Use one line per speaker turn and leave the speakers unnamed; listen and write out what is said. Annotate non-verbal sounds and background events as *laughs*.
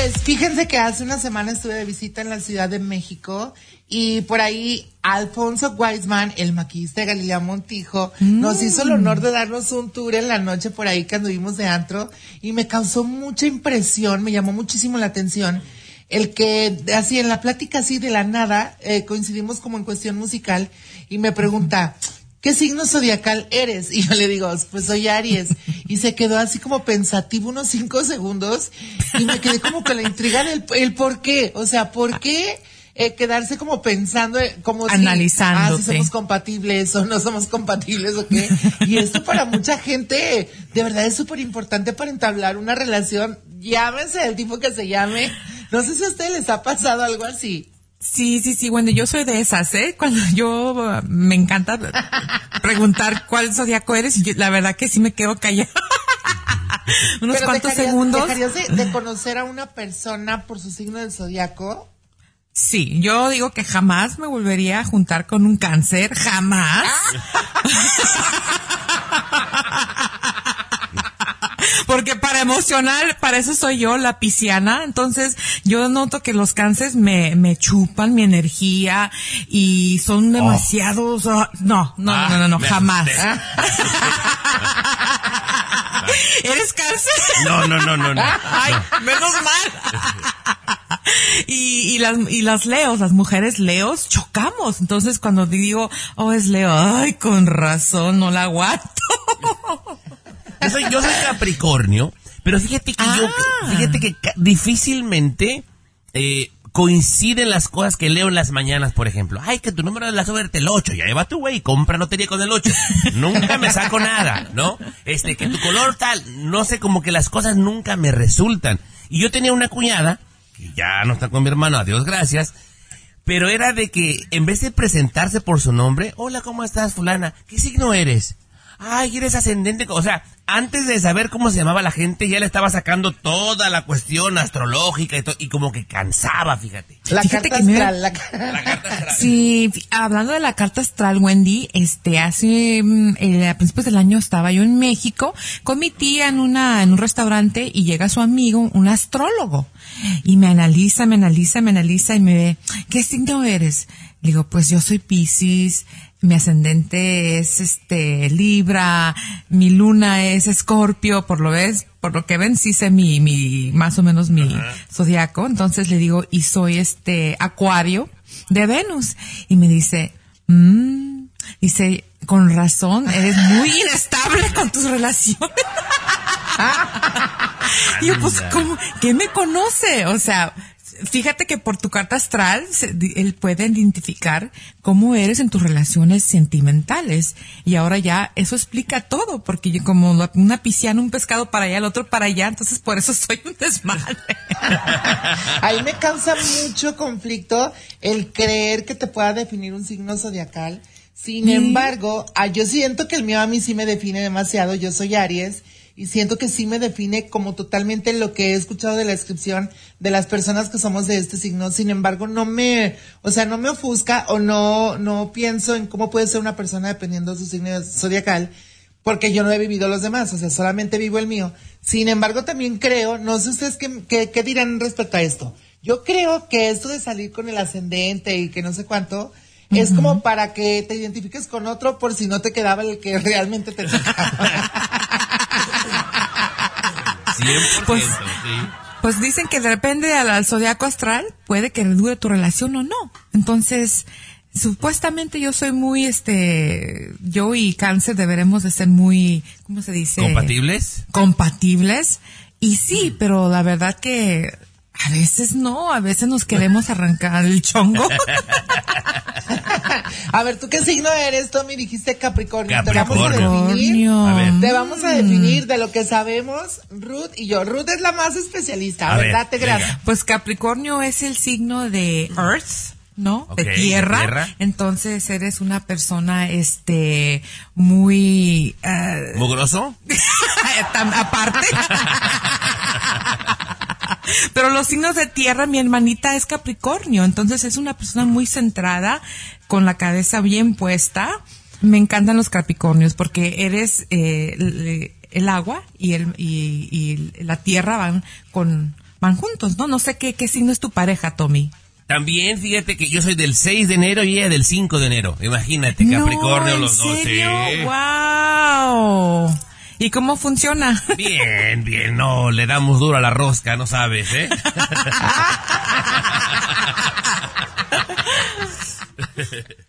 Pues fíjense que hace una semana estuve de visita en la Ciudad de México y por ahí Alfonso Weisman, el maquillista de Galilea Montijo, nos hizo el honor de darnos un tour en la noche por ahí que anduvimos de antro y me causó mucha impresión, me llamó muchísimo la atención el que así en la plática así de la nada eh, coincidimos como en cuestión musical y me pregunta, ¿qué signo zodiacal eres? Y yo le digo, pues soy Aries. Y se quedó así como pensativo unos cinco segundos y me quedé como con la intriga del el por qué. O sea, ¿por qué? Eh, quedarse como pensando, eh, como
Analizando.
si, ah, si somos compatibles o no somos compatibles o qué. Y esto para mucha gente, de verdad es súper importante para entablar una relación. Llámese el tipo que se llame. No sé si a ustedes les ha pasado algo así.
Sí, sí, sí, bueno, yo soy de esas, ¿eh? Cuando yo me encanta preguntar cuál zodiaco eres, y yo, la verdad que sí me quedo callada. *laughs* Unos
Pero
cuantos
dejarías-
segundos.
¿Dejarías de, de conocer a una persona por su signo del zodiaco?
Sí, yo digo que jamás me volvería a juntar con un cáncer, jamás. *laughs* Porque para emocional, para eso soy yo, la pisciana. Entonces, yo noto que los cánceres me, me chupan mi energía y son demasiados. ah, no, no, no, no, no, no,
me
jamás. *laughs* *laughs* ¿Eres cáncer?
No, no, no, no, no.
Ay, menos mal. *laughs* Y, y las y las leos, las mujeres leos, chocamos. Entonces cuando digo, oh, es leo, ay, con razón, no la aguanto.
Yo soy, yo soy Capricornio, pero fíjate que yo,
Ah.
fíjate que difícilmente eh, coinciden las cosas que leo en las mañanas, por ejemplo. Ay, que tu número de la suerte el 8, ya lleva tu güey, compra lotería con el 8. *laughs* Nunca me saco nada, ¿no? Este, que tu color tal, no sé, como que las cosas nunca me resultan. Y yo tenía una cuñada, que ya no está con mi hermano, adiós, gracias, pero era de que en vez de presentarse por su nombre, hola, ¿cómo estás, fulana? ¿Qué signo eres? Ay, eres ascendente. O sea, antes de saber cómo se llamaba la gente, ya le estaba sacando toda la cuestión astrológica y, y como que cansaba, fíjate.
La
Fíjate
carta
que me-
astral. La, *laughs*
La carta *laughs* astral.
Sí, hablando de la carta astral, Wendy, este, hace, mm, eh, a principios del año estaba yo en México con mi tía en una, en un restaurante y llega su amigo, un astrólogo, y me analiza, me analiza, me analiza y me ve, ¿qué signo eres? Le digo, pues yo soy Piscis, mi ascendente es este Libra, mi luna es Escorpio, por lo ves, por lo que ven sí sé mi, mi, más o menos mi zodiaco, entonces le digo, y soy este Acuario de Venus, y me dice, mmm, dice, con razón, eres muy inestable *laughs* con tus relaciones. Y *laughs* yo, pues, ¿cómo? ¿Quién me conoce? O sea, fíjate que por tu carta astral, se- él puede identificar cómo eres en tus relaciones sentimentales. Y ahora ya, eso explica todo, porque yo como una pisciana, un pescado para allá, el otro para allá, entonces por eso *laughs* soy un desmadre. *laughs*
Ahí me causa mucho conflicto el creer que te pueda definir un signo zodiacal. Sin embargo, ah, yo siento que el mío a mí sí me define demasiado. Yo soy Aries y siento que sí me define como totalmente lo que he escuchado de la descripción de las personas que somos de este signo. Sin embargo, no me, o sea, no me ofusca o no, no pienso en cómo puede ser una persona dependiendo de su signo zodiacal porque yo no he vivido los demás, o sea, solamente vivo el mío. Sin embargo, también creo, no sé ustedes qué, qué, qué dirán respecto a esto. Yo creo que esto de salir con el ascendente y que no sé cuánto, es como para que te identifiques con otro por si no te quedaba el que realmente te tocaba. *laughs*
100%,
Pues-
sí.
Pues dicen que depende al, al zodiaco astral, puede que dure tu relación o no. Entonces, supuestamente yo soy muy, este, yo y cáncer deberemos de ser muy, ¿cómo se dice?
¿Compatibles?
compatibles. Y sí, pero la verdad que a veces no, a veces nos queremos arrancar el chongo. *laughs* *laughs*
a ver, ¿tú qué signo eres, Tommy? Dijiste Capricornio. Te vamos a
Capricornio.
definir.
A ver.
Te vamos a definir de lo que sabemos, Ruth y yo. Ruth es la más especialista,
A ver,
¿verdad? Te
venga.
grata.
Pues Capricornio es el signo de Earth, ¿no? De
de
tierra.
tierra.
Entonces eres una persona, este, muy, eh,
¿Mugroso? *laughs*
aparte. Pero los signos de tierra, mi hermanita es Capricornio, entonces es una persona muy centrada, con la cabeza bien puesta. Me encantan los Capricornios porque eres eh, el, el agua y, el, y, y la tierra van con, van juntos, ¿no? No sé qué, qué signo es tu pareja, Tommy.
También fíjate que yo soy del 6 de enero y ella del 5 de enero. Imagínate, Capricornio
no,
los dos.
¡Wow! ¿Y cómo funciona?
Bien, bien, no, le damos duro a la rosca, no sabes, ¿eh? *laughs* フフフ。